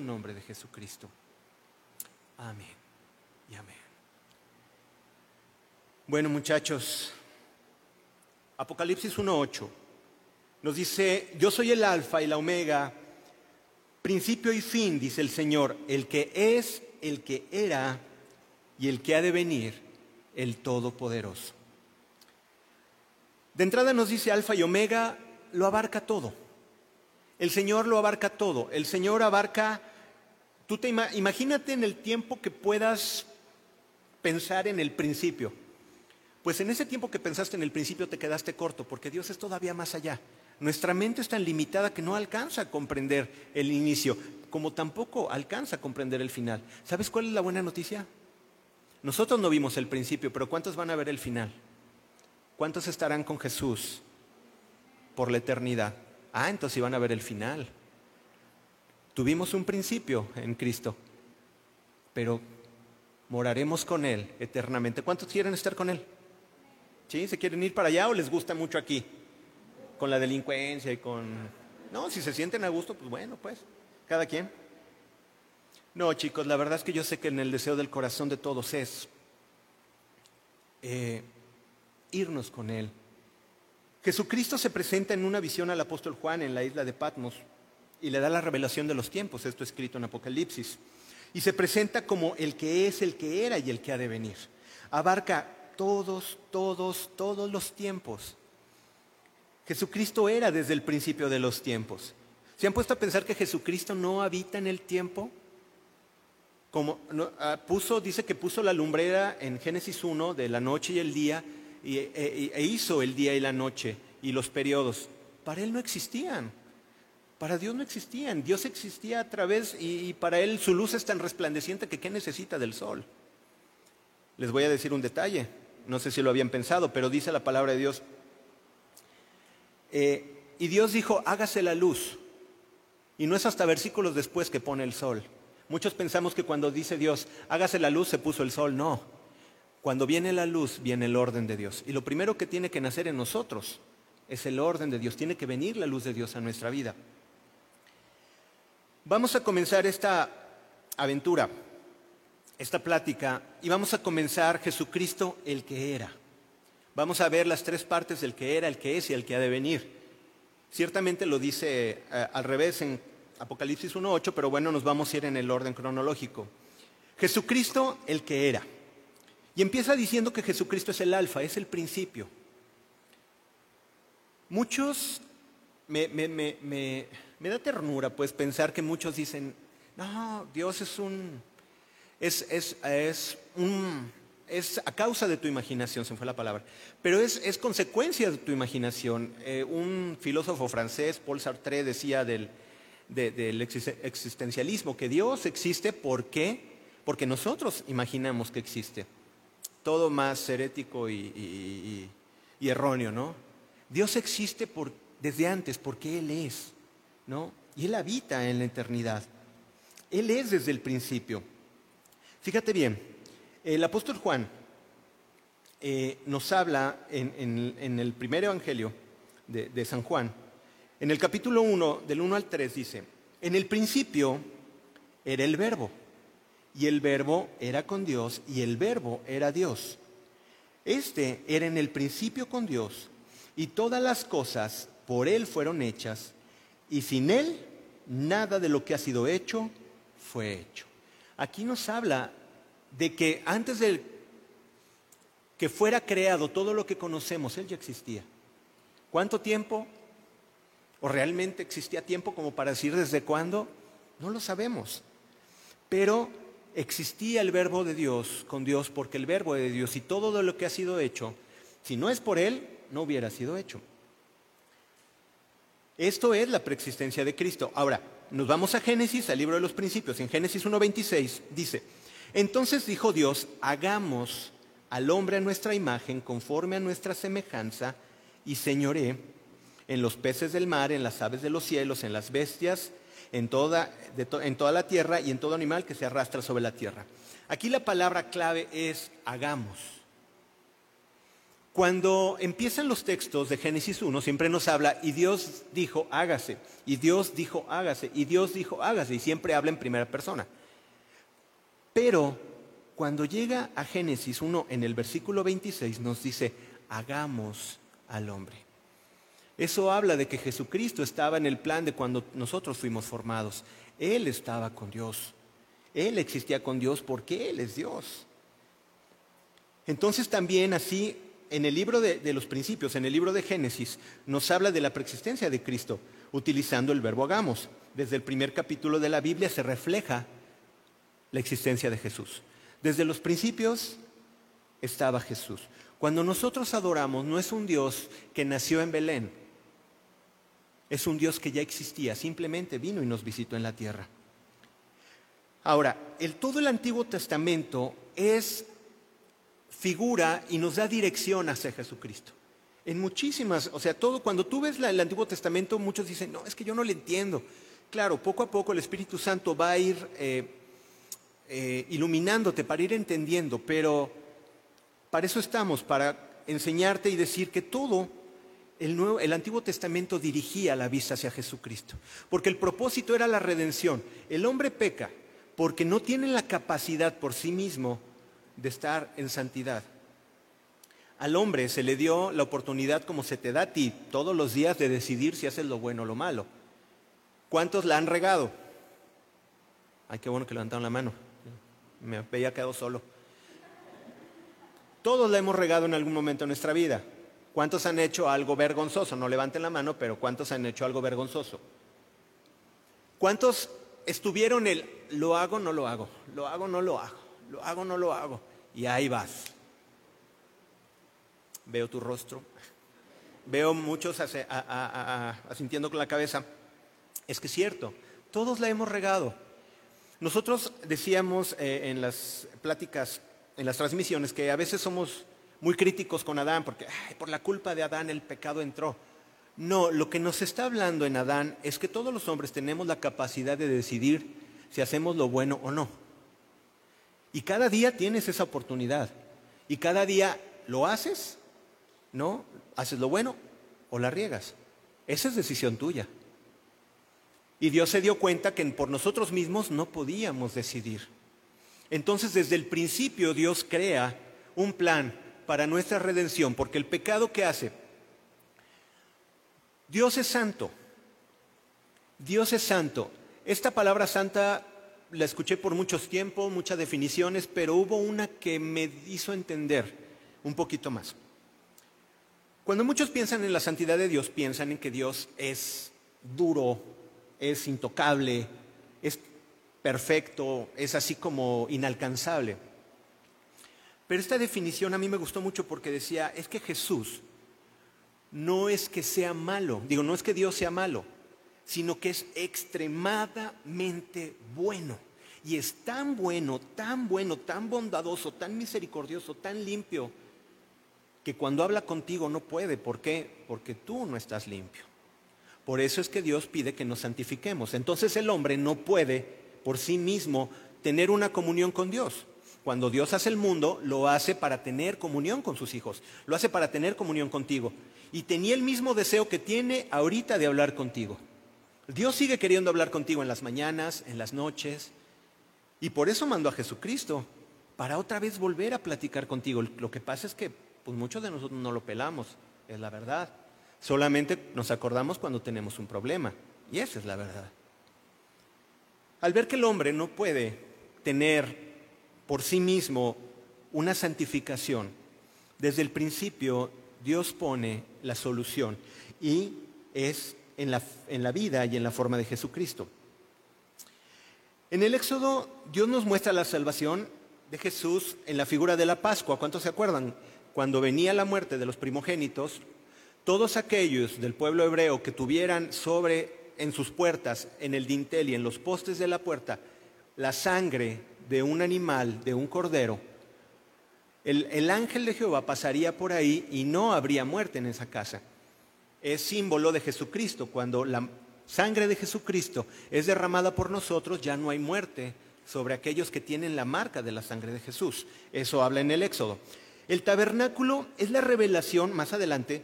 nombre de Jesucristo. Amén y amén. Bueno muchachos, Apocalipsis 1.8 nos dice, yo soy el alfa y la omega, principio y fin, dice el Señor, el que es, el que era y el que ha de venir, el Todopoderoso. De entrada nos dice alfa y omega, lo abarca todo. El Señor lo abarca todo. El Señor abarca, tú te imagínate en el tiempo que puedas pensar en el principio. Pues en ese tiempo que pensaste en el principio te quedaste corto, porque Dios es todavía más allá. Nuestra mente es tan limitada que no alcanza a comprender el inicio, como tampoco alcanza a comprender el final. ¿Sabes cuál es la buena noticia? Nosotros no vimos el principio, pero ¿cuántos van a ver el final? ¿Cuántos estarán con Jesús por la eternidad? Ah, entonces iban a ver el final. Tuvimos un principio en Cristo, pero moraremos con Él eternamente. ¿Cuántos quieren estar con Él? ¿Sí? ¿Se quieren ir para allá o les gusta mucho aquí? Con la delincuencia y con... No, si se sienten a gusto, pues bueno, pues, cada quien. No, chicos, la verdad es que yo sé que en el deseo del corazón de todos es eh, irnos con Él. Jesucristo se presenta en una visión al apóstol Juan en la isla de Patmos y le da la revelación de los tiempos, esto escrito en Apocalipsis. Y se presenta como el que es, el que era y el que ha de venir. Abarca todos, todos, todos los tiempos. Jesucristo era desde el principio de los tiempos. ¿Se han puesto a pensar que Jesucristo no habita en el tiempo? Como ah, puso, dice que puso la lumbrera en Génesis 1 de la noche y el día, e, e, e hizo el día y la noche y los periodos. Para él no existían. Para Dios no existían. Dios existía a través y, para él su luz es tan resplandeciente que ¿qué necesita del sol? Les voy a decir un detalle. No sé si lo habían pensado, pero dice la palabra de Dios. Eh, y Dios dijo, hágase la luz. Y no es hasta versículos después que pone el sol. Muchos pensamos que cuando dice Dios, hágase la luz, se puso el sol. No. Cuando viene la luz, viene el orden de Dios. Y lo primero que tiene que nacer en nosotros es el orden de Dios. Tiene que venir la luz de Dios a nuestra vida. Vamos a comenzar esta aventura, esta plática, y vamos a comenzar Jesucristo el que era. Vamos a ver las tres partes del que era, el que es y el que ha de venir. Ciertamente lo dice eh, al revés en Apocalipsis 1.8, pero bueno, nos vamos a ir en el orden cronológico. Jesucristo, el que era. Y empieza diciendo que Jesucristo es el alfa, es el principio. Muchos, me, da ternura pues pensar que muchos dicen, no, Dios es un, es, es, un, es a causa de tu imaginación, se me fue la palabra, pero es, es consecuencia de tu imaginación. Eh, un filósofo francés, Paul Sartre, decía del, del existencialismo, que Dios existe porque, porque nosotros imaginamos que existe. Todo más herético y, erróneo, ¿no? Dios existe por, desde antes porque Él es, ¿no? Y Él habita en la eternidad. Él es desde el principio. Fíjate bien, el apóstol Juan eh, nos habla en, el primer evangelio de, de San Juan, en el capítulo 1, del 1 al 3 dice, en el principio era el verbo, y el verbo era con Dios, y el verbo era Dios. Este era en el principio con Dios, y todas las cosas por Él fueron hechas, y sin Él nada de lo que ha sido hecho fue hecho. Aquí nos habla de que antes de que fuera creado todo lo que conocemos, Él ya existía. ¿Cuánto tiempo? ¿O realmente existía tiempo como para decir desde cuándo? No lo sabemos. Pero existía el verbo de Dios con Dios porque el verbo de Dios y todo lo que ha sido hecho, si no es por Él, no hubiera sido hecho. Esto es la preexistencia de Cristo. Ahora, nos vamos a Génesis, al libro de los principios. En Génesis 1.26 dice, entonces dijo Dios, hagamos al hombre a nuestra imagen, conforme a nuestra semejanza, y señoré en los peces del mar, en las aves de los cielos, en las bestias, en toda, en toda la tierra y en todo animal que se arrastra sobre la tierra. Aquí la palabra clave es hagamos. Cuando empiezan los textos de Génesis 1, siempre nos habla, y Dios dijo, hágase, y Dios dijo, hágase, y Dios dijo, hágase, y siempre habla en primera persona. Pero cuando llega a Génesis 1, en el versículo 26, nos dice, hagamos al hombre. Eso habla de que Jesucristo estaba en el plan de cuando nosotros fuimos formados. Él estaba con Dios. Él existía con Dios porque Él es Dios. Entonces también así en el libro de, los principios, en el libro de Génesis, nos habla de la preexistencia de Cristo, utilizando el verbo hagamos. Desde el primer capítulo de la Biblia se refleja la existencia de Jesús. Desde los principios estaba Jesús. Cuando nosotros adoramos, no es un Dios que nació en Belén, es un Dios que ya existía, simplemente vino y nos visitó en la tierra. Ahora, el, todo el Antiguo Testamento es figura y nos da dirección hacia Jesucristo. En muchísimas, o sea, todo, cuando tú ves el Antiguo Testamento, muchos dicen, no, es que yo no le entiendo. Claro, poco a poco el Espíritu Santo va a ir eh, eh, iluminándote, para ir entendiendo, pero para eso estamos, para enseñarte y decir que todo el, Nuevo, el Antiguo Testamento dirigía la vista hacia Jesucristo, porque el propósito era la redención. El hombre peca porque no tiene la capacidad por sí mismo de estar en santidad. Al hombre se le dio la oportunidad como se te da a ti todos los días de decidir si haces lo bueno o lo malo. ¿Cuántos la han regado? Ay, qué bueno que levantaron la mano. Me había quedado solo. Todos la hemos regado en algún momento de nuestra vida. ¿Cuántos han hecho algo vergonzoso? No levanten la mano, pero ¿cuántos han hecho algo vergonzoso? ¿Cuántos estuvieron el lo hago, no lo hago, lo hago, no lo hago, lo hago, no lo hago? Y ahí vas. Veo tu rostro, veo muchos asintiendo con la cabeza. Es que es cierto, todos la hemos regado. Nosotros decíamos eh, en las pláticas, en las transmisiones, que a veces somos muy críticos con Adán, porque por la culpa de Adán el pecado entró. No, lo que nos está hablando en Adán es que todos los hombres tenemos la capacidad de decidir si hacemos lo bueno o no. Y cada día tienes esa oportunidad. Y cada día lo haces, ¿no? Haces lo bueno o la riegas. Esa es decisión tuya. Y Dios se dio cuenta que por nosotros mismos no podíamos decidir. Entonces desde el principio Dios crea un plan para nuestra redención, porque el pecado que hace, Dios es santo, Dios es santo. Esta palabra santa la escuché por muchos tiempos, muchas definiciones, pero hubo una que me hizo entender un poquito más. Cuando muchos piensan en la santidad de Dios, piensan en que Dios es duro, es intocable, es perfecto, es así como inalcanzable. Pero esta definición a mí me gustó mucho porque decía, es que Jesús no es que sea malo, digo, no es que Dios sea malo, sino que es extremadamente bueno. Y es tan bueno, tan bueno, tan bondadoso, tan misericordioso, tan limpio, que cuando habla contigo no puede. ¿Por qué? Porque tú no estás limpio. Por eso es que Dios pide que nos santifiquemos. Entonces el hombre no puede por sí mismo tener una comunión con Dios. Cuando Dios hace el mundo, lo hace para tener comunión con sus hijos, lo hace para tener comunión contigo. Y tenía el mismo deseo que tiene ahorita de hablar contigo. Dios sigue queriendo hablar contigo en las mañanas, en las noches, y por eso mandó a Jesucristo, para otra vez volver a platicar contigo. Lo que pasa es que pues, muchos de nosotros no lo pelamos, es la verdad. Solamente nos acordamos cuando tenemos un problema, y esa es la verdad. Al ver que el hombre no puede tener por sí mismo una santificación, desde el principio Dios pone la solución y es en la, vida y en la forma de Jesucristo. En el Éxodo, Dios nos muestra la salvación de Jesús en la figura de la Pascua. ¿Cuántos se acuerdan? Cuando venía la muerte de los primogénitos, todos aquellos del pueblo hebreo que tuvieran sobre en sus puertas, en el dintel y en los postes de la puerta, la sangre de un animal, de un cordero, el, el ángel de Jehová pasaría por ahí y no habría muerte en esa casa es símbolo de Jesucristo. Cuando la sangre de Jesucristo es derramada por nosotros, ya no hay muerte sobre aquellos que tienen la marca de la sangre de Jesús. Eso habla en el Éxodo. El tabernáculo es la revelación, más adelante,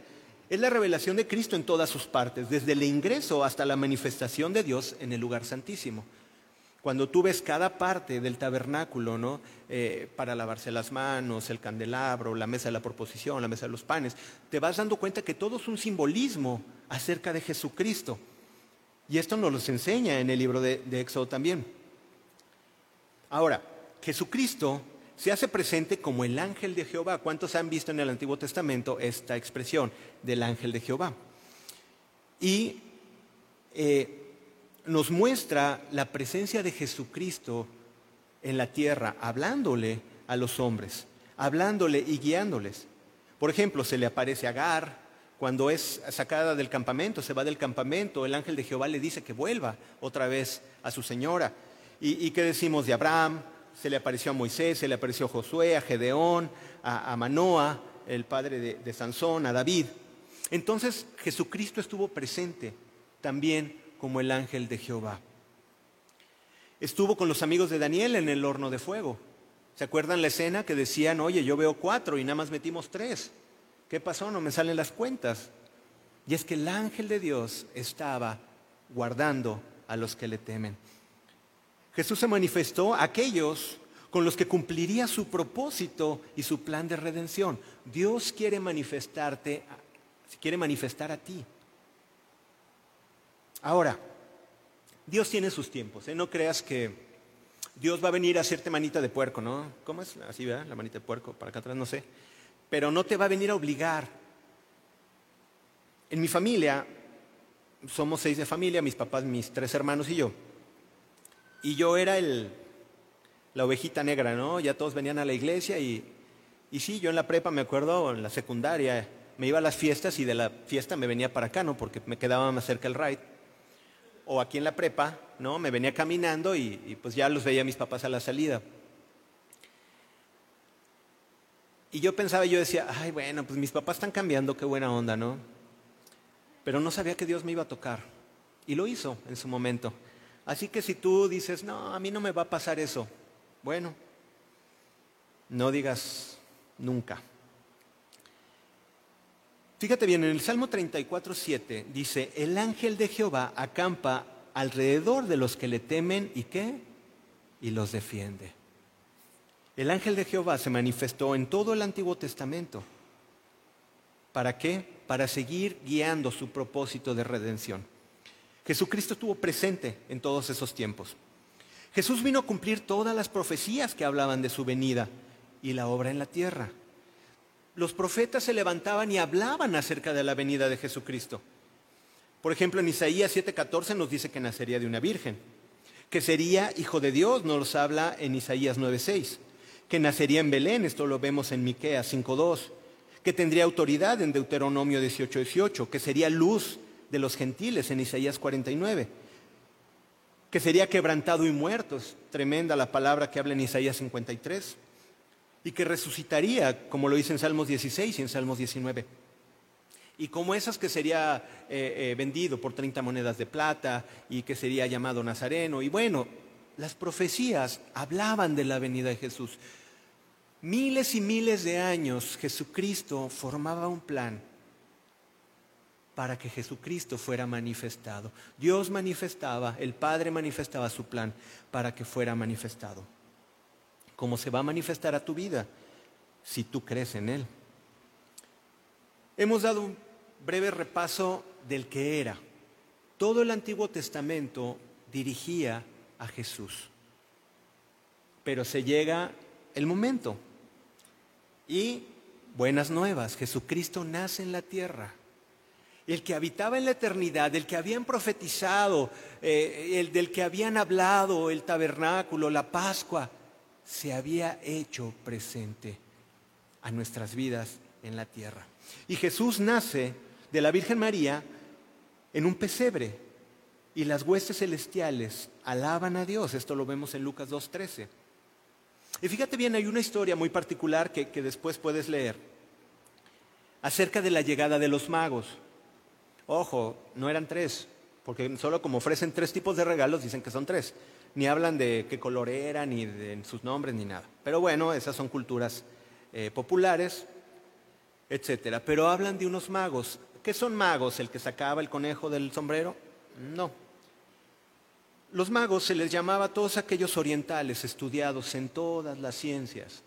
es la revelación de Cristo en todas sus partes, desde el ingreso hasta la manifestación de Dios en el lugar santísimo. Cuando tú ves cada parte del tabernáculo, ¿no? Eh, para lavarse las manos, el candelabro, la mesa de la proposición, la mesa de los panes, te vas dando cuenta que todo es un simbolismo acerca de Jesucristo. Y esto nos lo enseña en el libro de, de Éxodo también. Ahora, Jesucristo se hace presente como el ángel de Jehová. ¿Cuántos han visto en el Antiguo Testamento esta expresión del ángel de Jehová? Y eh, nos muestra la presencia de Jesucristo en la tierra, hablándole a los hombres, hablándole y guiándoles. Por ejemplo, se le aparece a Agar, cuando es sacada del campamento, se va del campamento, el ángel de Jehová le dice que vuelva otra vez a su señora. ¿Y, qué decimos de Abraham? Se le apareció a Moisés, se le apareció a Josué, a Gedeón, a, Manoa, el padre de, de Sansón, a David. Entonces Jesucristo estuvo presente también como el ángel de Jehová. Estuvo con los amigos de Daniel en el horno de fuego. ¿Se acuerdan la escena que decían, oye, yo veo cuatro y nada más metimos tres? ¿Qué pasó? No me salen las cuentas. Y es que el ángel de Dios estaba guardando a los que le temen. Jesús se manifestó a aquellos con los que cumpliría su propósito y su plan de redención. Dios quiere manifestarte, quiere manifestar a ti. Ahora, Dios tiene sus tiempos, ¿eh? no creas que Dios va a venir a hacerte manita de puerco, ¿no? ¿Cómo es? Así, ¿verdad? La manita de puerco, para acá atrás, no sé. Pero no te va a venir a obligar. En mi familia, somos seis de familia, mis papás, mis tres hermanos y yo. Y yo era el, la ovejita negra, ¿no? Ya todos venían a la iglesia y, y sí, yo en la prepa, me acuerdo, en la secundaria, me iba a las fiestas y de la fiesta me venía para acá, ¿no? Porque me quedaba más cerca el ride o aquí en la prepa, ¿no? Me venía caminando y, pues ya los veía mis papás a la salida. Y yo pensaba, yo decía, ay, bueno, pues mis papás están cambiando, qué buena onda, ¿no? Pero no sabía que Dios me iba a tocar. Y lo hizo en su momento. Así que si tú dices, no, a mí no me va a pasar eso, bueno, no digas nunca. Fíjate bien, en el Salmo 34, 7 dice, el ángel de Jehová acampa alrededor de los que le temen y qué? Y los defiende. El ángel de Jehová se manifestó en todo el Antiguo Testamento. ¿Para qué? Para seguir guiando su propósito de redención. Jesucristo estuvo presente en todos esos tiempos. Jesús vino a cumplir todas las profecías que hablaban de su venida y la obra en la tierra los profetas se levantaban y hablaban acerca de la venida de Jesucristo. Por ejemplo, en Isaías 7:14 nos dice que nacería de una virgen, que sería hijo de Dios, nos habla en Isaías 9:6, que nacería en Belén, esto lo vemos en Miqueas 5:2, que tendría autoridad en Deuteronomio 18:18, que sería luz de los gentiles en Isaías 49, que sería quebrantado y muerto, es tremenda la palabra que habla en Isaías 53 y que resucitaría, como lo dice en Salmos 16 y en Salmos 19. Y como esas que sería eh, eh, vendido por 30 monedas de plata y que sería llamado Nazareno. Y bueno, las profecías hablaban de la venida de Jesús. Miles y miles de años Jesucristo formaba un plan para que Jesucristo fuera manifestado. Dios manifestaba, el Padre manifestaba su plan para que fuera manifestado cómo se va a manifestar a tu vida si tú crees en Él. Hemos dado un breve repaso del que era. Todo el Antiguo Testamento dirigía a Jesús. Pero se llega el momento. Y buenas nuevas, Jesucristo nace en la tierra. El que habitaba en la eternidad, el que habían profetizado, eh, el del que habían hablado, el tabernáculo, la Pascua, se había hecho presente a nuestras vidas en la tierra. Y Jesús nace de la Virgen María en un pesebre y las huestes celestiales alaban a Dios. Esto lo vemos en Lucas 2.13. Y fíjate bien, hay una historia muy particular que, que después puedes leer acerca de la llegada de los magos. Ojo, no eran tres, porque solo como ofrecen tres tipos de regalos dicen que son tres ni hablan de qué color era, ni de sus nombres, ni nada. Pero bueno, esas son culturas, eh, populares, etcétera. Pero hablan de unos magos. ¿Qué son magos? ¿El que sacaba el conejo del sombrero? No. Los magos se les llamaba a todos aquellos orientales estudiados en todas las ciencias.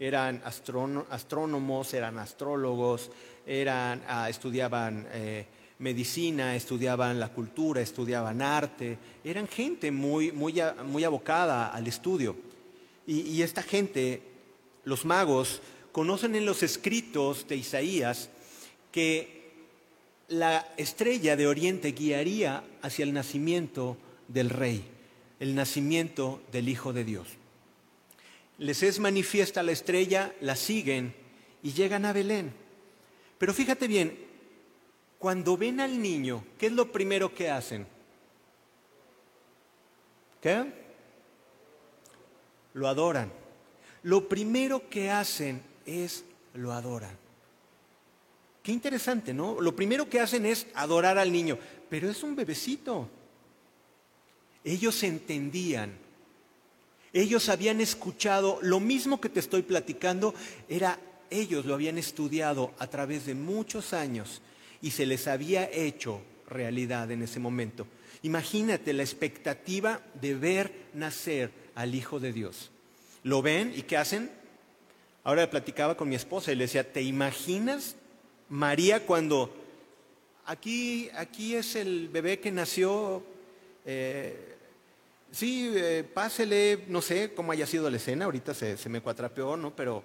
Eran astrónomos, eran astrólogos, eran, ah, estudiaban eh, medicina, estudiaban la cultura, estudiaban arte, eran gente muy, muy, muy abocada al estudio. y esta gente, los magos, conocen en los escritos de Isaías que la estrella de Oriente guiaría hacia el nacimiento del rey, el nacimiento del Hijo de Dios. Les es manifiesta la estrella, la siguen y llegan a Belén. Pero fíjate bien, cuando ven al niño, ¿qué es lo primero que hacen? ¿Qué? Lo adoran. Lo primero que hacen es lo adoran. Qué interesante, ¿no? Lo primero que hacen es adorar al niño, pero es un bebecito. Ellos entendían, ellos habían escuchado, lo mismo que te estoy platicando, era, ellos lo habían estudiado a través de muchos años y se les había hecho realidad en ese momento. Imagínate la expectativa de ver nacer al Hijo de Dios. ¿Lo ven y qué hacen? Ahora platicaba con mi esposa y le decía, ¿te imaginas María cuando aquí, aquí es el bebé que nació, eh, sí, eh, pásele, no sé cómo haya sido la escena, ahorita se, me cuatrapeó, ¿no? Pero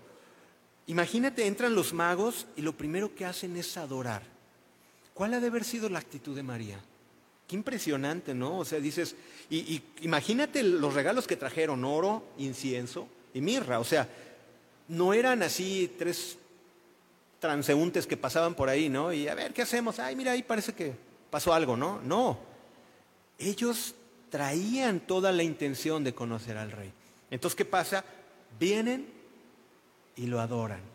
imagínate, entran los magos y lo primero que hacen es adorar. ¿Cuál ha de haber sido la actitud de María? Qué impresionante, ¿no? O sea, dices, y, imagínate los regalos que trajeron, oro, incienso y mirra. O sea, no eran así tres transeúntes que pasaban por ahí, ¿no? Y a ver, ¿qué hacemos? Ay, mira, ahí parece que pasó algo, ¿no? No. Ellos traían toda la intención de conocer al rey. Entonces, ¿qué pasa? Vienen y lo adoran.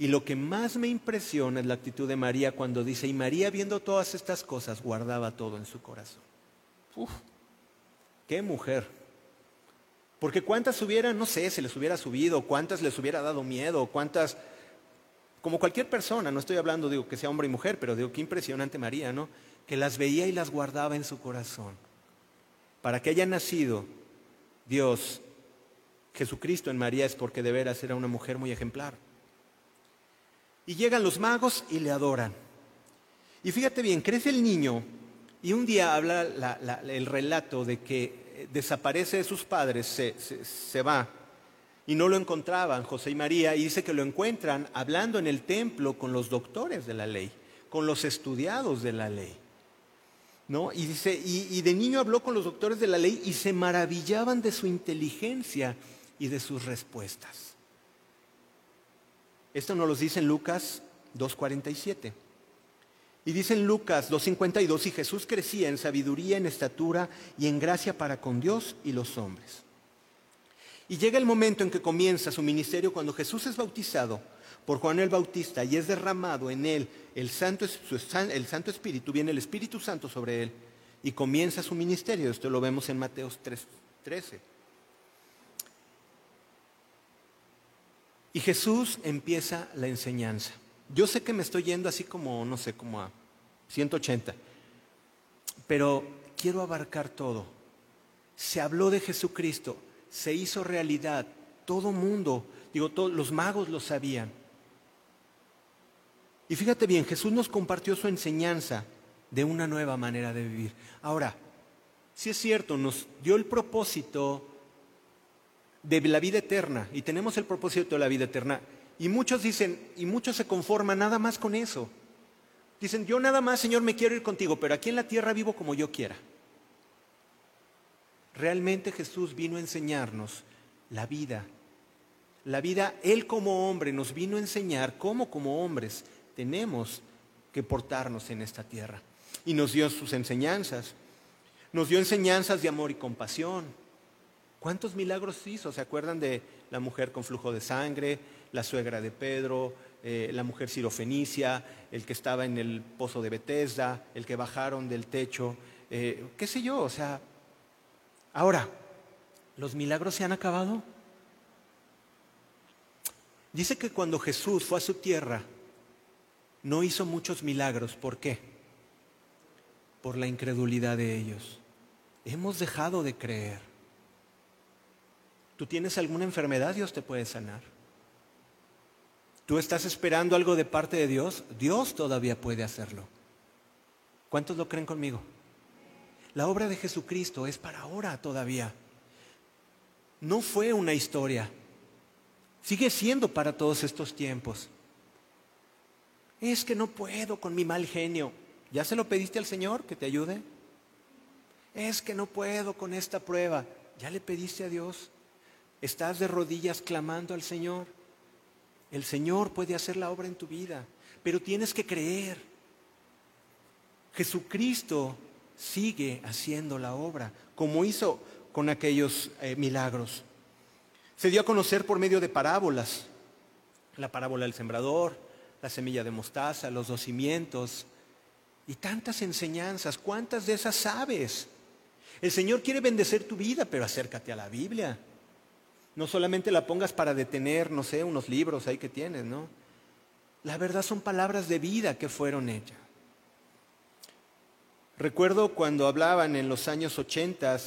Y lo que más me impresiona es la actitud de María cuando dice, y María viendo todas estas cosas guardaba todo en su corazón. Uf, qué mujer. Porque cuántas hubieran, no sé, se les hubiera subido, cuántas les hubiera dado miedo, cuántas como cualquier persona, no estoy hablando, digo, que sea hombre y mujer, pero digo, qué impresionante María, ¿no? Que las veía y las guardaba en su corazón. Para que haya nacido Dios, Jesucristo en María es porque de veras era una mujer muy ejemplar. Y llegan los magos y le adoran. Y fíjate bien, crece el niño y un día habla el relato de que desaparece de sus padres, se va y no lo encontraban José y María y dice que lo encuentran hablando en el templo con los doctores de la ley, con los estudiados de la ley. ¿No? Y dice, y, de niño habló con los doctores de la ley y se maravillaban de su inteligencia y de sus respuestas. Esto nos lo dice en Lucas 2.47. Y dice en Lucas 2.52, y Jesús crecía en sabiduría, en estatura y en gracia para con Dios y los hombres. Y llega el momento en que comienza su ministerio cuando Jesús es bautizado por Juan el Bautista y es derramado en él el Santo, el Santo Espíritu, viene el Espíritu Santo sobre él y comienza su ministerio. Esto lo vemos en Mateos 3, 13. Y Jesús empieza la enseñanza. Yo sé que me estoy yendo así como, no sé, como a 180, pero quiero abarcar todo. Se habló de Jesucristo, se hizo realidad. Todo mundo, digo, todos los magos lo sabían. Y fíjate bien, Jesús nos compartió su enseñanza de una nueva manera de vivir. Ahora, si es cierto, nos dio el propósito de la vida eterna y tenemos el propósito de la vida eterna. Y muchos dicen, y muchos se conforman nada más con eso. Dicen, yo nada más, Señor, me quiero ir contigo, pero aquí en la tierra vivo como yo quiera. Realmente Jesús vino a enseñarnos la vida. La vida, Él como hombre nos vino a enseñar cómo como hombres tenemos que portarnos en esta tierra. Y nos dio sus enseñanzas. Nos dio enseñanzas de amor y compasión. ¿Cuántos milagros hizo? ¿Se acuerdan de la mujer con flujo de sangre, la suegra de Pedro, eh, la mujer sirofenicia, el que estaba en el pozo de Bethesda, el que bajaron del techo? Eh, ¿Qué sé yo? O sea, Ahora, ¿los milagros se han acabado? Dice que cuando Jesús fue a su tierra, no hizo muchos milagros. ¿Por qué? Por la incredulidad de ellos. Hemos dejado de creer. ¿Tú tienes alguna enfermedad? Dios te puede sanar. ¿Tú estás esperando algo de parte de Dios? Dios todavía puede hacerlo. ¿Cuántos lo creen conmigo? La obra de Jesucristo es para ahora todavía. No fue una historia. Sigue siendo para todos estos tiempos. Es que no puedo con mi mal genio. ¿Ya se lo pediste al Señor que te ayude? Es que no puedo con esta prueba. ¿Ya le pediste a Dios? ¿Estás de rodillas clamando al Señor? El Señor puede hacer la obra en tu vida, pero tienes que creer. Jesucristo sigue haciendo la obra, como hizo con aquellos eh, milagros. Se dio a conocer por medio de parábolas, la parábola del sembrador, la semilla de mostaza, los dos cimientos y tantas enseñanzas. ¿Cuántas de esas sabes? El Señor quiere bendecir tu vida, pero acércate a la Biblia. No solamente la pongas para detener, no sé, unos libros ahí que tienes, ¿no? La verdad son palabras de vida que fueron hechas. Recuerdo cuando hablaban en los años 80,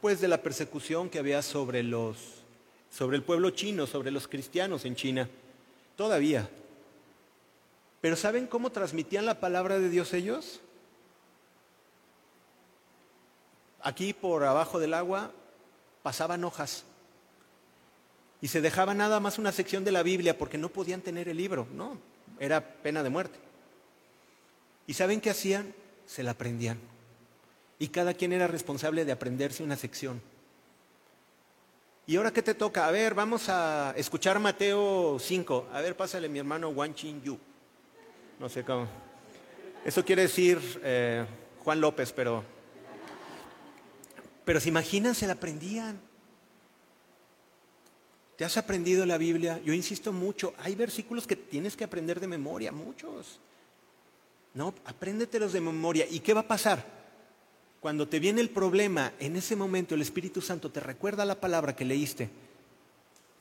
pues de la persecución que había sobre los sobre el pueblo chino, sobre los cristianos en China. Todavía. Pero ¿saben cómo transmitían la palabra de Dios ellos? Aquí por abajo del agua pasaban hojas y se dejaba nada más una sección de la Biblia porque no podían tener el libro, no, era pena de muerte. ¿Y saben qué hacían? Se la aprendían. Y cada quien era responsable de aprenderse una sección. ¿Y ahora qué te toca? A ver, vamos a escuchar Mateo 5. A ver, pásale mi hermano Wan Chin Yu. No sé cómo. Eso quiere decir eh, Juan López, pero. Pero se imaginan, se la aprendían. ¿Te has aprendido la Biblia? Yo insisto mucho, hay versículos que tienes que aprender de memoria, muchos. No, apréndetelos de memoria. ¿Y qué va a pasar? Cuando te viene el problema, en ese momento el Espíritu Santo te recuerda la palabra que leíste.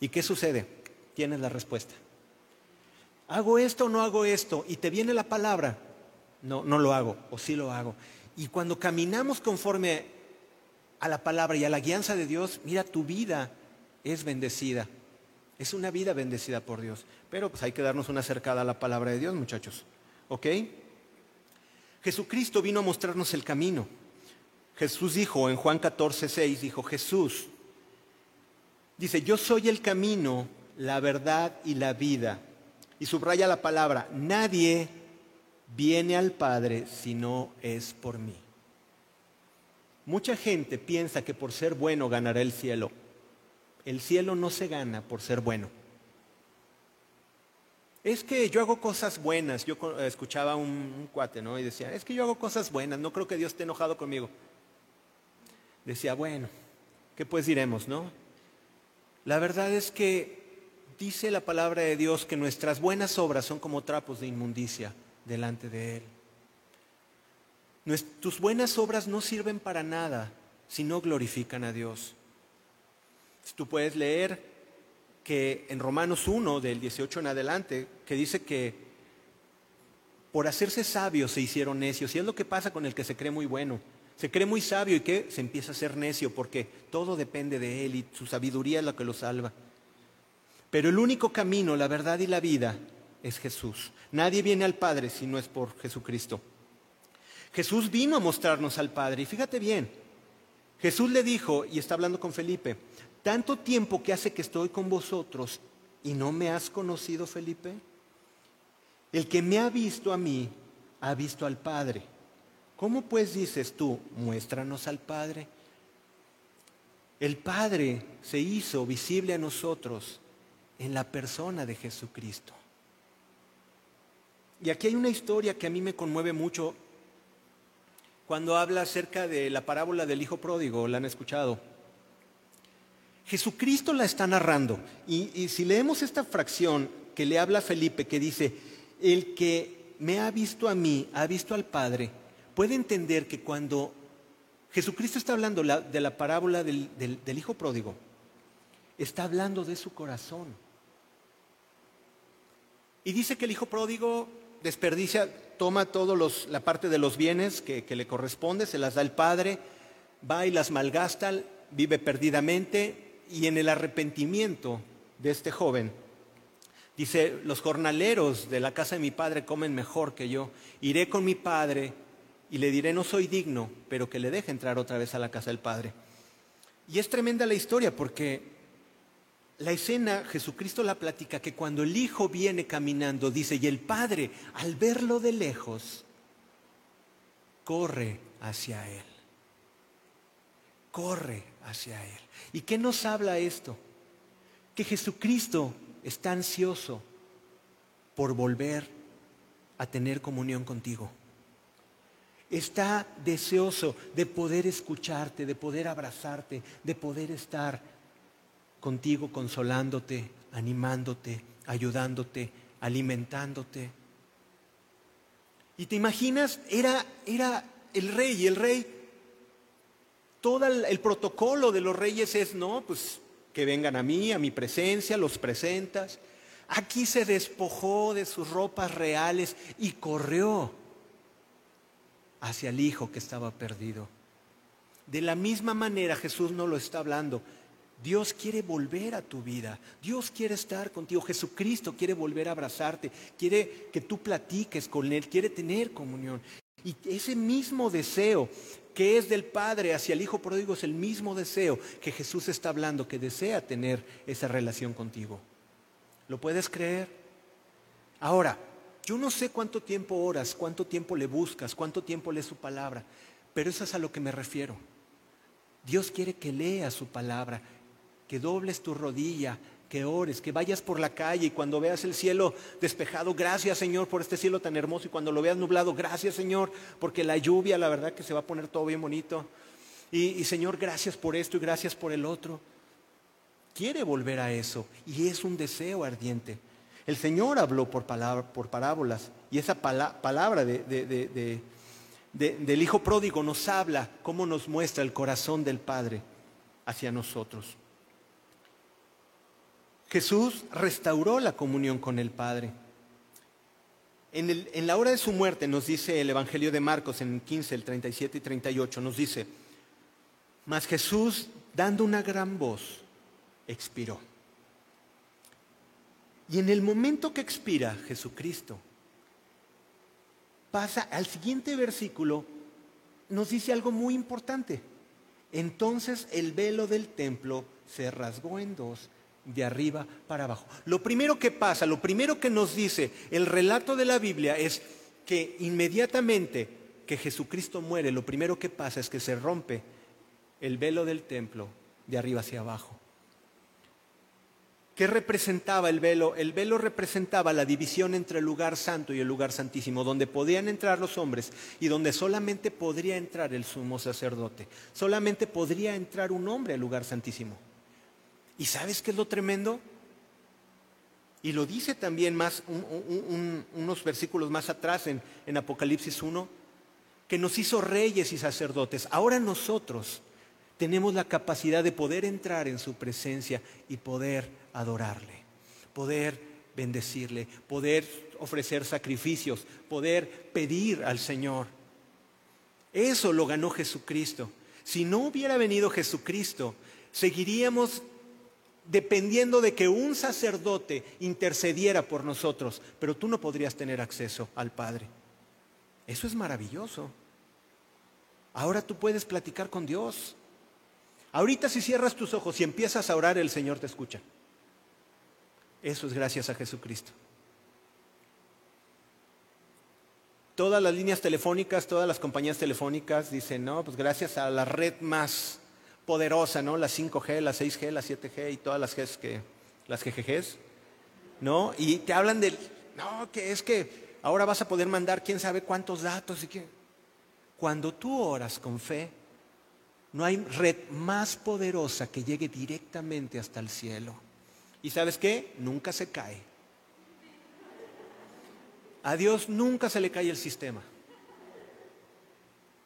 ¿Y qué sucede? Tienes la respuesta. ¿Hago esto o no hago esto? Y te viene la palabra. No, no lo hago, o sí lo hago. Y cuando caminamos conforme a la palabra y a la guianza de Dios, mira, tu vida es bendecida. Es una vida bendecida por Dios. Pero pues hay que darnos una acercada a la palabra de Dios, muchachos. ¿Ok? Jesucristo vino a mostrarnos el camino. Jesús dijo en Juan 14, 6, dijo Jesús, dice, yo soy el camino, la verdad y la vida. Y subraya la palabra, nadie viene al Padre si no es por mí. Mucha gente piensa que por ser bueno ganará el cielo. El cielo no se gana por ser bueno. Es que yo hago cosas buenas. Yo escuchaba un, cuate, ¿no? Y decía, es que yo hago cosas buenas, no creo que Dios esté enojado conmigo. Decía, bueno, ¿qué pues diremos, no? La verdad es que dice la palabra de Dios que nuestras buenas obras son como trapos de inmundicia delante de Él. Tus buenas obras no sirven para nada si no glorifican a Dios. Tú puedes leer que en Romanos 1, del 18 en adelante, que dice que por hacerse sabios se hicieron necios. Y es lo que pasa con el que se cree muy bueno. Se cree muy sabio y que se empieza a ser necio porque todo depende de él y su sabiduría es la que lo salva. Pero el único camino, la verdad y la vida es Jesús. Nadie viene al Padre si no es por Jesucristo. Jesús vino a mostrarnos al Padre. Y fíjate bien, Jesús le dijo, y está hablando con Felipe, tanto tiempo que hace que estoy con vosotros y no me has conocido, Felipe. El que me ha visto a mí, ha visto al Padre. ¿Cómo pues dices tú, muéstranos al Padre? El Padre se hizo visible a nosotros en la persona de Jesucristo. Y aquí hay una historia que a mí me conmueve mucho cuando habla acerca de la parábola del Hijo Pródigo, ¿la han escuchado? Jesucristo la está narrando. Y, si leemos esta fracción que le habla Felipe, que dice, el que me ha visto a mí, ha visto al Padre, puede entender que cuando Jesucristo está hablando de la parábola del, Hijo Pródigo, está hablando de su corazón. Y dice que el hijo pródigo desperdicia, toma toda la parte de los bienes que, que le corresponde, se las da el padre, va y las malgasta, vive perdidamente y en el arrepentimiento de este joven, dice, los jornaleros de la casa de mi padre comen mejor que yo, iré con mi padre y le diré, no soy digno, pero que le deje entrar otra vez a la casa del padre. Y es tremenda la historia porque la escena, Jesucristo la platica, que cuando el hijo viene caminando, dice, y el padre, al verlo de lejos, corre hacia él. Corre hacia él. ¿Y qué nos habla esto? Que Jesucristo está ansioso por volver a tener comunión contigo. Está deseoso de poder escucharte, de poder abrazarte, de poder estar contigo consolándote, animándote, ayudándote, alimentándote. Y te imaginas, era, era el rey y el rey, todo el, protocolo de los reyes es, no, pues que vengan a mí, a mi presencia, los presentas. Aquí se despojó de sus ropas reales y corrió hacia el hijo que estaba perdido. De la misma manera Jesús no lo está hablando. Dios quiere volver a tu vida. Dios quiere estar contigo. Jesucristo quiere volver a abrazarte. Quiere que tú platiques con Él. Quiere tener comunión. Y ese mismo deseo que es del Padre hacia el Hijo pródigo es el mismo deseo que Jesús está hablando, que desea tener esa relación contigo. ¿Lo puedes creer? Ahora, yo no sé cuánto tiempo oras, cuánto tiempo le buscas, cuánto tiempo lees su palabra, pero eso es a lo que me refiero. Dios quiere que leas su palabra, que dobles tu rodilla, que ores, que vayas por la calle y cuando veas el cielo despejado, gracias Señor por este cielo tan hermoso y cuando lo veas nublado, gracias Señor porque la lluvia, la verdad que se va a poner todo bien bonito. Y, Señor, gracias por esto y gracias por el otro. Quiere volver a eso y es un deseo ardiente. El Señor habló por, por parábolas y esa palabra del Hijo Pródigo nos habla cómo nos muestra el corazón del Padre hacia nosotros. Jesús restauró la comunión con el Padre. En, la hora de su muerte, nos dice el Evangelio de Marcos en el 15, el 37 y 38, nos dice, mas Jesús, dando una gran voz, expiró. Y en el momento que expira Jesucristo, pasa al siguiente versículo, nos dice algo muy importante. Entonces el velo del templo se rasgó en dos de arriba para abajo. Lo primero que pasa, lo primero que nos dice el relato de la Biblia es que inmediatamente que Jesucristo muere, lo primero que pasa es que se rompe el velo del templo de arriba hacia abajo. ¿Qué representaba el velo? El velo representaba la división entre el lugar santo y el lugar santísimo, donde podían entrar los hombres y donde solamente podría entrar el sumo sacerdote. Solamente podría entrar un hombre al lugar santísimo. ¿Y sabes qué es lo tremendo? Y lo dice también más unos versículos más atrás en, en Apocalipsis 1, que nos hizo reyes y sacerdotes. Ahora nosotros tenemos la capacidad de poder entrar en su presencia y poder adorarle, poder bendecirle, poder ofrecer sacrificios, poder pedir al Señor. Eso lo ganó Jesucristo. Si no hubiera venido Jesucristo, seguiríamos dependiendo de que un sacerdote intercediera por nosotros, pero tú no podrías tener acceso al Padre. Eso es maravilloso. Ahora tú puedes platicar con Dios. Ahorita si cierras tus ojos y empiezas a orar, el Señor te escucha. Eso es gracias a Jesucristo. Todas las líneas telefónicas, todas las compañías telefónicas dicen, no, pues gracias a la red más poderosa, ¿no? La 5G, la 6G, la 7G y todas las Gs que, las GGGs, ¿no? Y te hablan del, no, que es que ahora vas a poder mandar quién sabe cuántos datos y que... Cuando tú oras con fe, no hay red más poderosa que llegue directamente hasta el cielo. ¿Y sabes qué? Nunca se cae. A Dios nunca se le cae el sistema.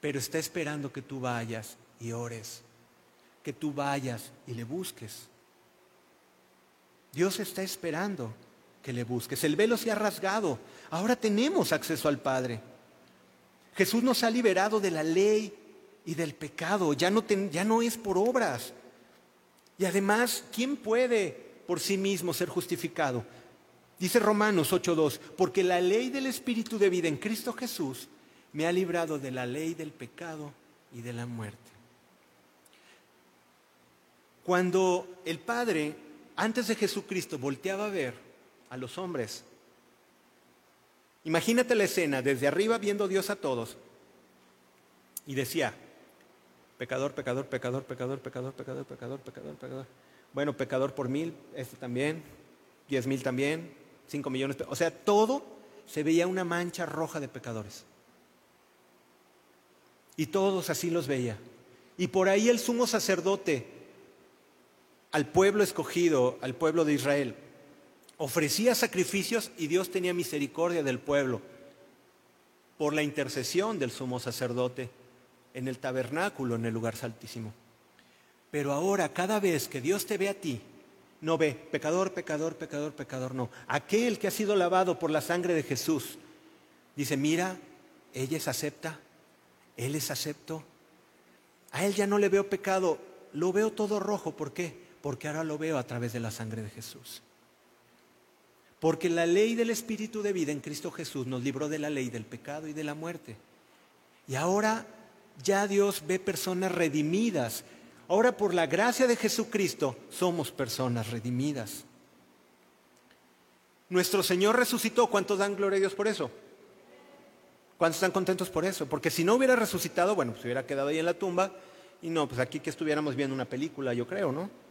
Pero está esperando que tú vayas y ores que tú vayas y le busques. Dios está esperando que le busques. El velo se ha rasgado. Ahora tenemos acceso al Padre. Jesús nos ha liberado de la ley y del pecado. Ya no, ya no es por obras. Y además, ¿quién puede por sí mismo ser justificado? Dice Romanos 8.2, porque la ley del Espíritu de vida en Cristo Jesús me ha librado de la ley del pecado y de la muerte. Cuando el Padre, antes de Jesucristo, volteaba a ver a los hombres, imagínate la escena desde arriba viendo Dios a todos y decía, pecador, pecador, pecador, pecador, pecador, pecador, pecador, pecador, pecador. Bueno, pecador por mil, este también, diez mil también, cinco millones. O sea, todo se veía una mancha roja de pecadores. Y todos así los veía. Y por ahí el sumo sacerdote al pueblo escogido, al pueblo de Israel, ofrecía sacrificios y Dios tenía misericordia del pueblo por la intercesión del sumo sacerdote en el tabernáculo, en el lugar santísimo. Pero ahora, cada vez que Dios te ve a ti, no ve pecador, pecador, pecador, pecador, no. Aquel que ha sido lavado por la sangre de Jesús, dice, mira, ella es acepta, él es acepto. A él ya no le veo pecado, lo veo todo rojo. ¿Por qué? Porque ahora lo veo a través de la sangre de Jesús. Porque la ley del Espíritu de vida en Cristo Jesús nos libró de la ley del pecado y de la muerte. Y ahora ya Dios ve personas redimidas. Ahora por la gracia de Jesucristo somos personas redimidas. Nuestro Señor resucitó. ¿Cuántos dan gloria a Dios por eso? ¿Cuántos están contentos por eso? Porque si no hubiera resucitado, bueno, pues hubiera quedado ahí en la tumba y no, pues aquí que estuviéramos viendo una película, yo creo, ¿no?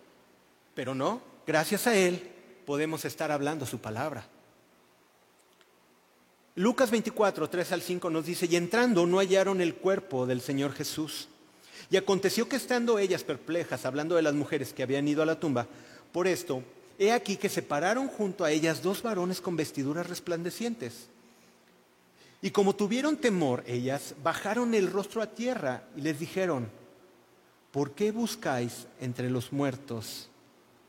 Pero no, gracias a Él podemos estar hablando su palabra. Lucas 24, 3 al 5 nos dice, y entrando no hallaron el cuerpo del Señor Jesús. Y aconteció que estando ellas perplejas, hablando de las mujeres que habían ido a la tumba, por esto, he aquí que se pararon junto a ellas dos varones con vestiduras resplandecientes y como tuvieron temor, ellas bajaron el rostro a tierra y les dijeron, ¿por qué buscáis entre los muertos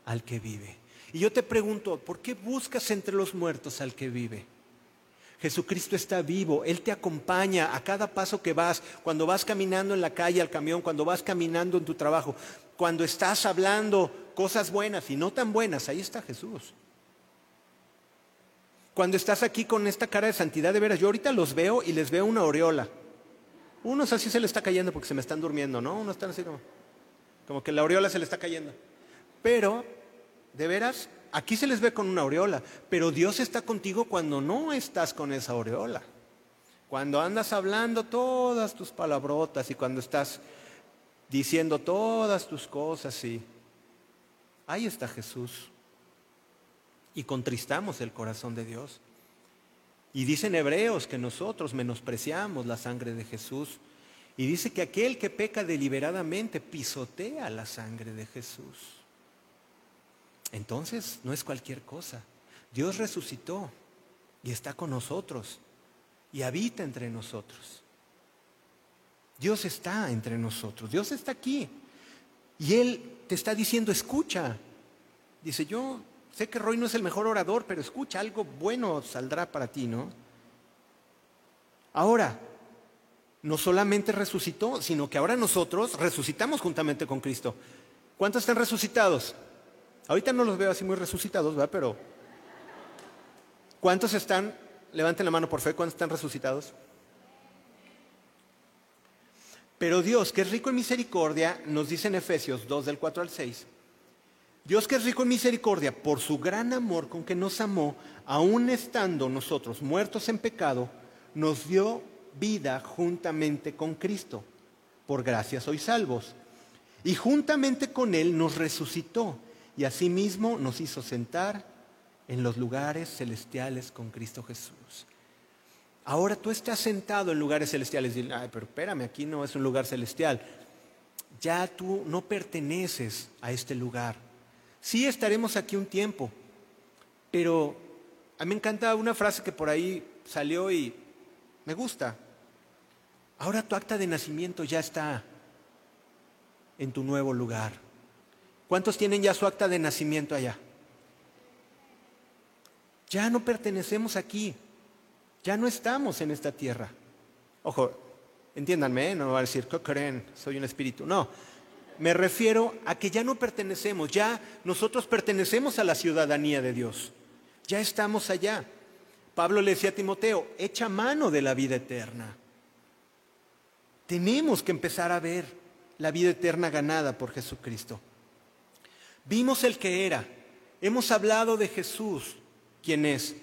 al que vive? Y yo te pregunto, ¿por qué buscas entre los muertos al que vive? Jesucristo está vivo, Él te acompaña a cada paso que vas, cuando vas caminando en la calle al camión, cuando vas caminando en tu trabajo, cuando estás hablando cosas buenas y no tan buenas, ahí está Jesús. Cuando estás aquí con esta cara de santidad de veras, yo ahorita los veo y les veo una aureola. Unos así se le está cayendo porque se me están durmiendo, ¿no? Unos están así como, como que la aureola se le está cayendo. Pero, de veras, aquí se les ve con una aureola, pero Dios está contigo cuando no estás con esa aureola. Cuando andas hablando todas tus palabrotas y cuando estás diciendo todas tus cosas y ahí está Jesús y contristamos el corazón de Dios. Y dicen hebreos que nosotros menospreciamos la sangre de Jesús. Y dice que aquel que peca deliberadamente pisotea la sangre de Jesús. Entonces no es cualquier cosa. Dios resucitó y está con nosotros y habita entre nosotros. Dios está entre nosotros, Dios está aquí. Y Él te está diciendo, escucha. Dice, yo Sé que Roy no es el mejor orador, pero escucha, algo bueno saldrá para ti, ¿no? Ahora, no solamente resucitó, sino que ahora nosotros resucitamos juntamente con Cristo. ¿Cuántos están resucitados? Ahorita no los veo así muy resucitados, ¿verdad? Pero ¿cuántos están? Levanten la mano por fe, ¿cuántos están resucitados? Pero Dios, que es rico en misericordia, nos dice en Efesios 2 del 4 al 6, Dios que es rico en misericordia, por su gran amor con que nos amó, aun estando nosotros muertos en pecado, nos dio vida juntamente con Cristo. Por gracia sois salvos. Y juntamente con Él nos resucitó y asimismo nos hizo sentar en los lugares celestiales con Cristo Jesús. Ahora tú estás sentado en lugares celestiales. Y, Ay, pero espérame, aquí no es un lugar celestial. Ya tú no perteneces a este lugar. Sí estaremos aquí un tiempo, pero a mí me encanta una frase que por ahí salió y me gusta. Ahora tu acta de nacimiento ya está en tu nuevo lugar. ¿Cuántos tienen ya su acta de nacimiento allá? Ya no pertenecemos aquí. Ya no estamos en esta tierra. Ojo, entiéndanme, ¿eh? no va a decir, ¿qué creen? Soy un espíritu. No, me refiero a que ya no pertenecemos, ya nosotros pertenecemos a la ciudadanía de Dios. Ya estamos allá. Pablo le decía a Timoteo, echa mano de la vida eterna. Tenemos que empezar a ver la vida eterna ganada por Jesucristo. Vimos el que era, hemos hablado de Jesús, quien es,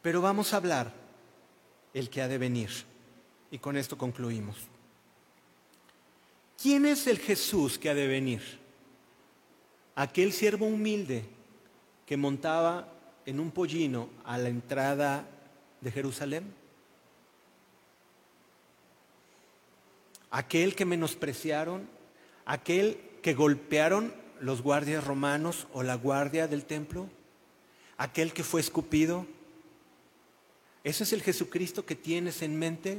pero vamos a hablar el que ha de venir. Y con esto concluimos. ¿Quién es el Jesús que ha de venir? Aquel siervo humilde que montaba en un pollino a la entrada de Jerusalén? Aquel que menospreciaron, aquel que golpearon los guardias romanos o la guardia del templo, aquel que fue escupido. ¿Ese es el Jesucristo que tienes en mente?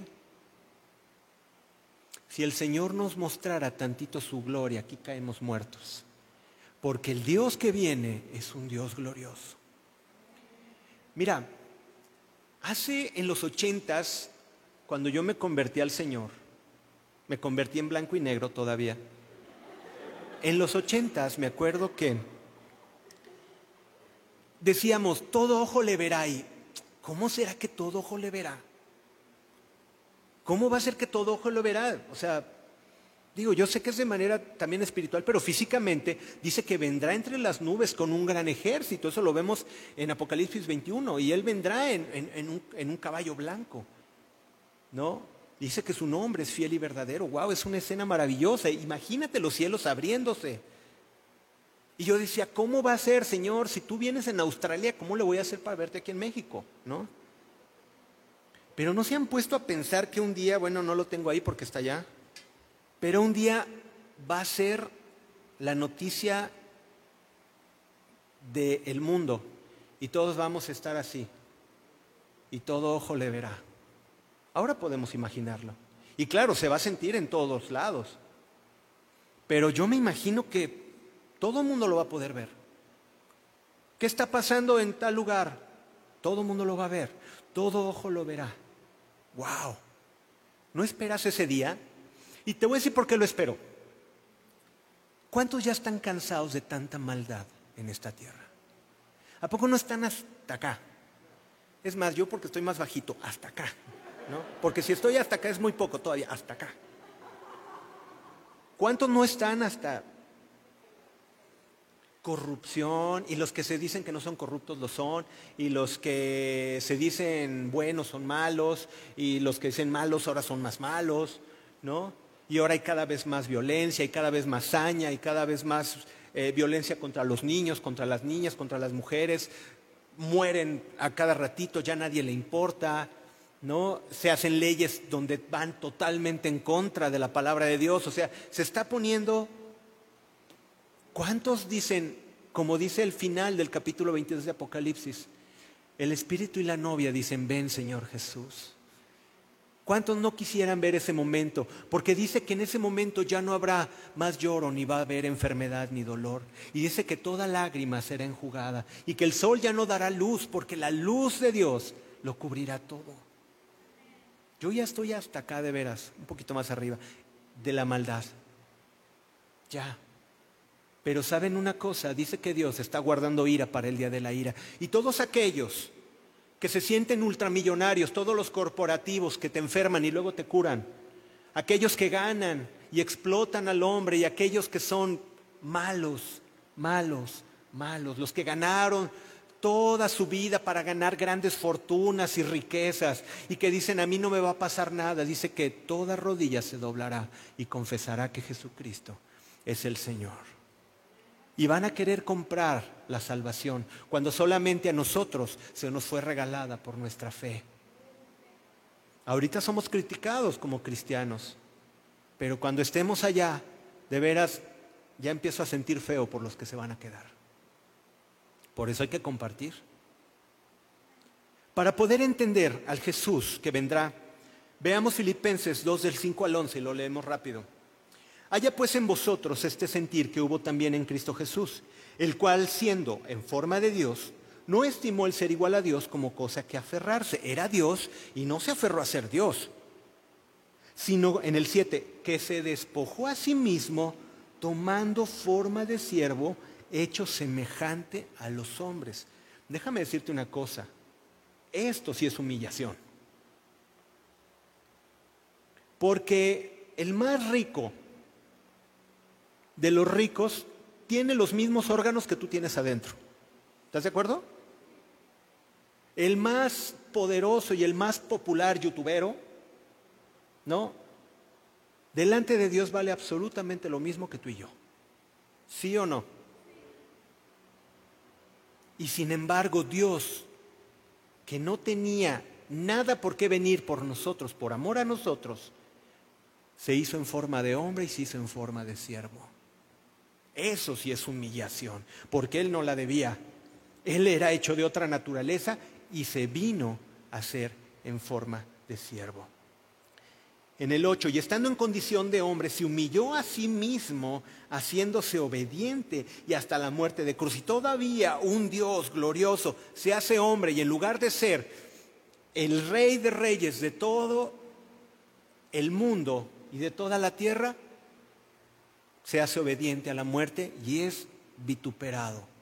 Si el Señor nos mostrara tantito su gloria, aquí caemos muertos. Porque el Dios que viene es un Dios glorioso. Mira, hace en los ochentas, cuando yo me convertí al Señor, me convertí en blanco y negro todavía. En los ochentas me acuerdo que decíamos, todo ojo le verá y ¿cómo será que todo ojo le verá? ¿Cómo va a ser que todo ojo lo verá? O sea, digo, yo sé que es de manera también espiritual, pero físicamente dice que vendrá entre las nubes con un gran ejército. Eso lo vemos en Apocalipsis 21. Y él vendrá en, un, en un caballo blanco. ¿No? Dice que su nombre es fiel y verdadero. ¡Wow! Es una escena maravillosa. Imagínate los cielos abriéndose. Y yo decía, ¿cómo va a ser, Señor? Si tú vienes en Australia, ¿cómo le voy a hacer para verte aquí en México? ¿No? Pero no se han puesto a pensar que un día, bueno, no lo tengo ahí porque está allá, pero un día va a ser la noticia del mundo y todos vamos a estar así y todo ojo le verá. Ahora podemos imaginarlo. Y claro, se va a sentir en todos lados. Pero yo me imagino que todo el mundo lo va a poder ver. ¿Qué está pasando en tal lugar? Todo el mundo lo va a ver. Todo ojo lo verá. ¡Wow! ¿No esperas ese día? Y te voy a decir por qué lo espero. ¿Cuántos ya están cansados de tanta maldad en esta tierra? ¿A poco no están hasta acá? Es más, yo porque estoy más bajito, hasta acá. Porque si estoy hasta acá es muy poco todavía, hasta acá. ¿Cuántos no están hasta corrupción y los que se dicen que no son corruptos lo son y los que se dicen buenos son malos y los que dicen malos ahora son más malos, ¿no? Y ahora hay cada vez más violencia y cada vez más saña y cada vez más eh, violencia contra los niños, contra las niñas, contra las mujeres. Mueren a cada ratito, ya nadie le importa. ¿No? Se hacen leyes donde van totalmente en contra de la palabra de Dios. O sea, se está poniendo. ¿Cuántos dicen, como dice el final del capítulo 22 de Apocalipsis, el Espíritu y la novia dicen, ven Señor Jesús? ¿Cuántos no quisieran ver ese momento? Porque dice que en ese momento ya no habrá más lloro, ni va a haber enfermedad ni dolor. Y dice que toda lágrima será enjugada y que el sol ya no dará luz, porque la luz de Dios lo cubrirá todo. Yo ya estoy hasta acá de veras, un poquito más arriba, de la maldad. Ya. Pero saben una cosa, dice que Dios está guardando ira para el día de la ira. Y todos aquellos que se sienten ultramillonarios, todos los corporativos que te enferman y luego te curan, aquellos que ganan y explotan al hombre y aquellos que son malos, malos, malos, los que ganaron toda su vida para ganar grandes fortunas y riquezas y que dicen a mí no me va a pasar nada, dice que toda rodilla se doblará y confesará que Jesucristo es el Señor. Y van a querer comprar la salvación cuando solamente a nosotros se nos fue regalada por nuestra fe. Ahorita somos criticados como cristianos, pero cuando estemos allá, de veras, ya empiezo a sentir feo por los que se van a quedar. Por eso hay que compartir. Para poder entender al Jesús que vendrá, veamos Filipenses 2 del 5 al 11 y lo leemos rápido. Haya pues en vosotros este sentir que hubo también en Cristo Jesús, el cual siendo en forma de Dios, no estimó el ser igual a Dios como cosa que aferrarse. Era Dios y no se aferró a ser Dios. Sino en el 7, que se despojó a sí mismo tomando forma de siervo, hecho semejante a los hombres. Déjame decirte una cosa, esto sí es humillación. Porque el más rico de los ricos tiene los mismos órganos que tú tienes adentro. ¿Estás de acuerdo? El más poderoso y el más popular youtubero, ¿no? Delante de Dios vale absolutamente lo mismo que tú y yo. ¿Sí o no? Y sin embargo Dios, que no tenía nada por qué venir por nosotros, por amor a nosotros, se hizo en forma de hombre y se hizo en forma de siervo. Eso sí es humillación, porque Él no la debía. Él era hecho de otra naturaleza y se vino a ser en forma de siervo. En el 8, y estando en condición de hombre, se humilló a sí mismo, haciéndose obediente y hasta la muerte de cruz. Y todavía un Dios glorioso se hace hombre y en lugar de ser el rey de reyes de todo el mundo y de toda la tierra, se hace obediente a la muerte y es vituperado.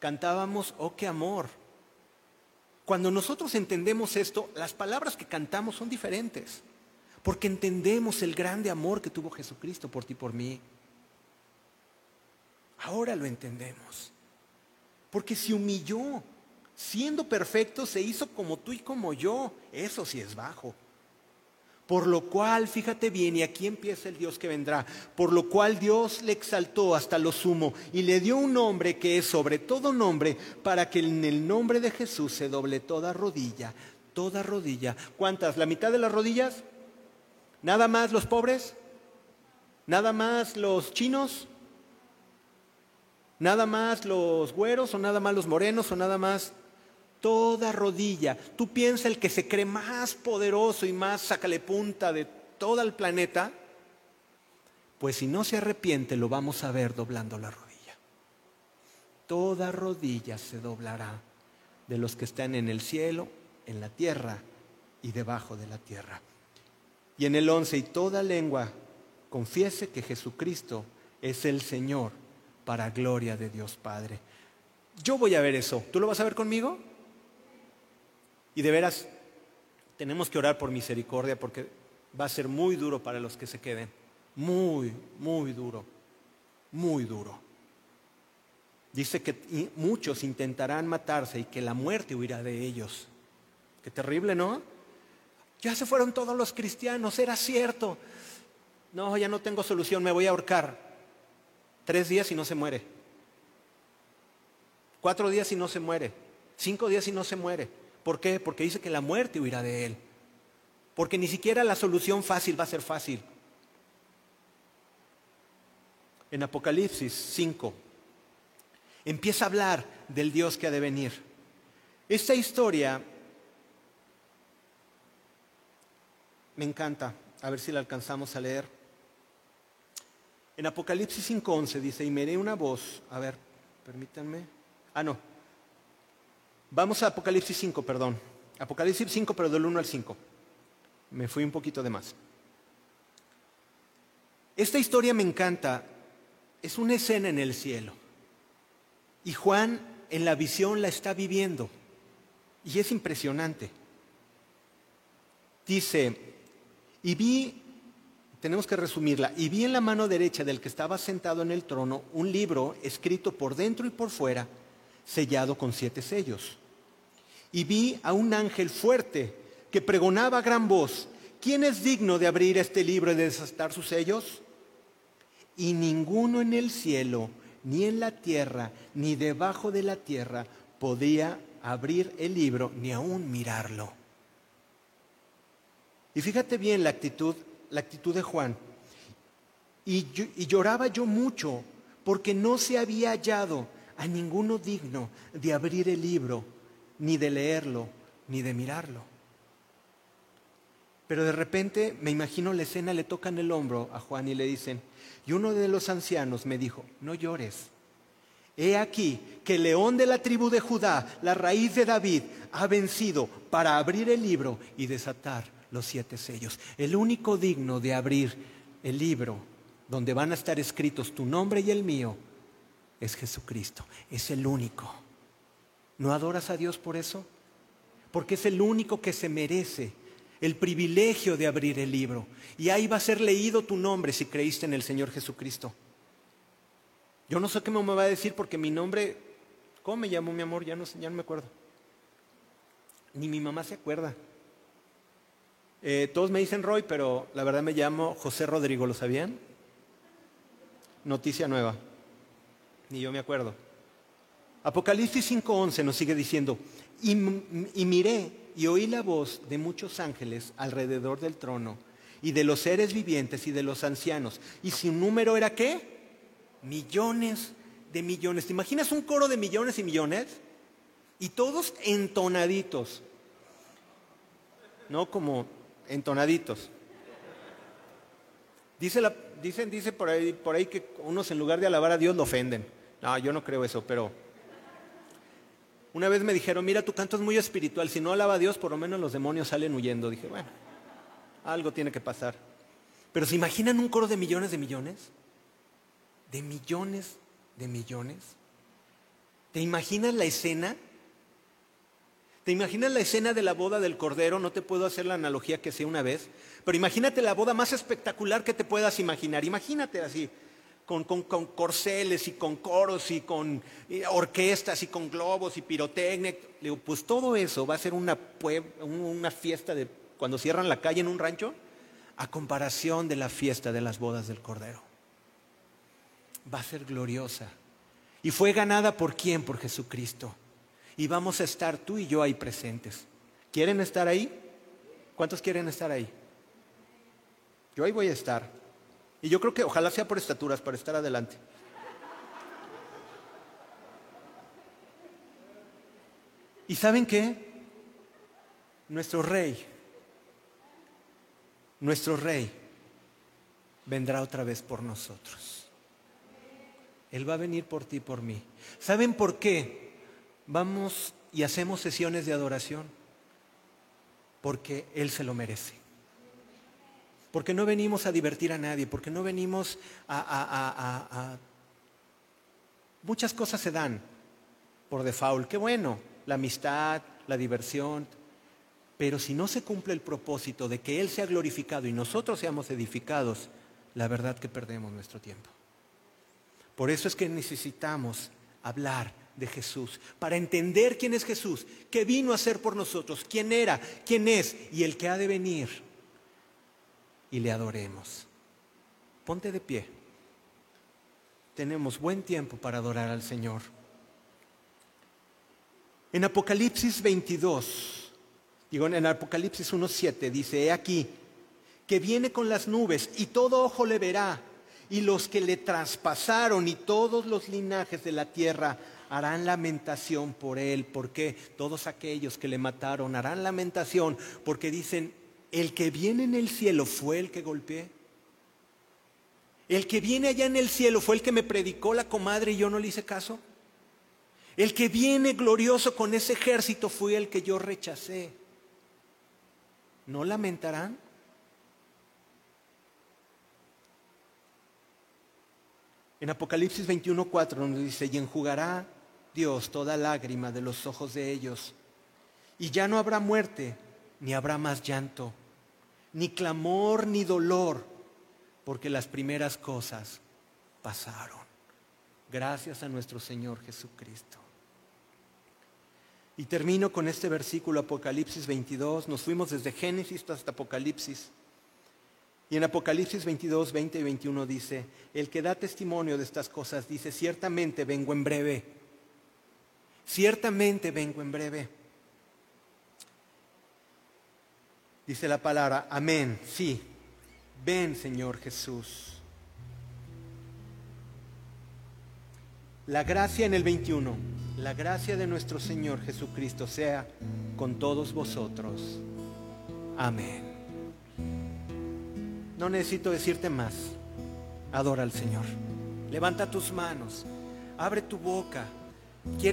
Cantábamos, oh qué amor. Cuando nosotros entendemos esto, las palabras que cantamos son diferentes, porque entendemos el grande amor que tuvo Jesucristo por ti y por mí. Ahora lo entendemos, porque se humilló, siendo perfecto, se hizo como tú y como yo. Eso sí es bajo. Por lo cual, fíjate bien, y aquí empieza el Dios que vendrá, por lo cual Dios le exaltó hasta lo sumo y le dio un nombre que es sobre todo nombre, para que en el nombre de Jesús se doble toda rodilla, toda rodilla. ¿Cuántas? ¿La mitad de las rodillas? ¿Nada más los pobres? ¿Nada más los chinos? ¿Nada más los güeros o nada más los morenos o nada más toda rodilla. Tú piensas el que se cree más poderoso y más sácale punta de todo el planeta, pues si no se arrepiente lo vamos a ver doblando la rodilla. Toda rodilla se doblará de los que están en el cielo, en la tierra y debajo de la tierra. Y en el 11, y toda lengua confiese que Jesucristo es el Señor para gloria de Dios Padre. Yo voy a ver eso. ¿Tú lo vas a ver conmigo? Y de veras, tenemos que orar por misericordia porque va a ser muy duro para los que se queden. Muy, muy duro. Muy duro. Dice que muchos intentarán matarse y que la muerte huirá de ellos. Qué terrible, ¿no? Ya se fueron todos los cristianos, era cierto. No, ya no tengo solución, me voy a ahorcar. Tres días y no se muere. Cuatro días y no se muere. Cinco días y no se muere. ¿Por qué? Porque dice que la muerte huirá de él. Porque ni siquiera la solución fácil va a ser fácil. En Apocalipsis 5 empieza a hablar del Dios que ha de venir. Esta historia me encanta, a ver si la alcanzamos a leer. En Apocalipsis 5.11 dice, y me una voz, a ver, permítanme, ah no, Vamos a Apocalipsis 5, perdón. Apocalipsis 5, pero del 1 al 5. Me fui un poquito de más. Esta historia me encanta. Es una escena en el cielo. Y Juan en la visión la está viviendo. Y es impresionante. Dice, y vi, tenemos que resumirla, y vi en la mano derecha del que estaba sentado en el trono un libro escrito por dentro y por fuera, sellado con siete sellos y vi a un ángel fuerte que pregonaba a gran voz, ¿quién es digno de abrir este libro y de desatar sus sellos? Y ninguno en el cielo, ni en la tierra, ni debajo de la tierra podía abrir el libro ni aún mirarlo. Y fíjate bien la actitud, la actitud de Juan. Y, y lloraba yo mucho porque no se había hallado a ninguno digno de abrir el libro ni de leerlo, ni de mirarlo. Pero de repente me imagino la escena, le tocan el hombro a Juan y le dicen, y uno de los ancianos me dijo, no llores, he aquí que el león de la tribu de Judá, la raíz de David, ha vencido para abrir el libro y desatar los siete sellos. El único digno de abrir el libro donde van a estar escritos tu nombre y el mío es Jesucristo. Es el único. ¿No adoras a Dios por eso? Porque es el único que se merece el privilegio de abrir el libro. Y ahí va a ser leído tu nombre si creíste en el Señor Jesucristo. Yo no sé qué me va a decir porque mi nombre, ¿cómo me llamo mi amor? Ya no, ya no me acuerdo. Ni mi mamá se acuerda. Eh, todos me dicen Roy, pero la verdad me llamo José Rodrigo, ¿lo sabían? Noticia nueva. Ni yo me acuerdo. Apocalipsis 5:11 nos sigue diciendo, y, miré y oí la voz de muchos ángeles alrededor del trono, y de los seres vivientes y de los ancianos. ¿Y su número era qué? Millones de millones. ¿Te imaginas un coro de millones y millones? Y todos entonaditos. No como entonaditos. Dice, dicen, dice por ahí, por ahí que unos en lugar de alabar a Dios lo ofenden. No, yo no creo eso, pero una vez me dijeron, mira, tu canto es muy espiritual, si no alaba a Dios, por lo menos los demonios salen huyendo. Dije, bueno, algo tiene que pasar. Pero ¿se imaginan un coro de millones de millones? De millones de millones. ¿Te imaginas la escena? ¿Te imaginas la escena de la boda del Cordero? No te puedo hacer la analogía que sea una vez, pero imagínate la boda más espectacular que te puedas imaginar. Imagínate así, con, corceles y con coros y con orquestas y con globos y pirotecnia. Pues todo eso va a ser una, una fiesta de cuando cierran la calle en un rancho a comparación de la fiesta de las bodas del Cordero. Va a ser gloriosa. Y fue ganada por quién? Por Jesucristo. Y vamos a estar tú y yo ahí presentes. ¿Quieren estar ahí? ¿Cuántos quieren estar ahí? Yo ahí voy a estar. Y yo creo que ojalá sea por estaturas para estar adelante. ¿Y saben qué? Nuestro rey, nuestro rey vendrá otra vez por nosotros. Él va a venir por ti y por mí. ¿Saben por qué vamos y hacemos sesiones de adoración? Porque Él se lo merece porque no venimos a divertir a nadie, porque no venimos a, Muchas cosas se dan por default, qué bueno, la amistad, la diversión, pero si no se cumple el propósito de que Él sea glorificado y nosotros seamos edificados, la verdad que perdemos nuestro tiempo. Por eso es que necesitamos hablar de Jesús, para entender quién es Jesús, qué vino a ser por nosotros, quién era, quién es y el que ha de venir y le adoremos. Ponte de pie. Tenemos buen tiempo para adorar al Señor. En Apocalipsis 22, digo en Apocalipsis 1.7 dice, he aquí, que viene con las nubes y todo ojo le verá, y los que le traspasaron y todos los linajes de la tierra harán lamentación por él, porque todos aquellos que le mataron harán lamentación, porque dicen, el que viene en el cielo fue el que golpeé. El que viene allá en el cielo fue el que me predicó la comadre y yo no le hice caso. El que viene glorioso con ese ejército fue el que yo rechacé. ¿No lamentarán? En Apocalipsis 21:4 nos dice, y enjugará Dios toda lágrima de los ojos de ellos, y ya no habrá muerte, ni habrá más llanto, ni clamor, ni dolor, porque las primeras cosas pasaron. Gracias a nuestro Señor Jesucristo. Y termino con este versículo, Apocalipsis 22. Nos fuimos desde Génesis hasta Apocalipsis. Y en Apocalipsis 22, 20 y 21 dice, el que da testimonio de estas cosas dice, ciertamente vengo en breve. Ciertamente vengo en breve. Dice la palabra, amén, sí, ven Señor Jesús. La gracia en el 21, la gracia de nuestro Señor Jesucristo sea con todos vosotros. Amén. No necesito decirte más. Adora al Señor. Levanta tus manos. abre tu boca.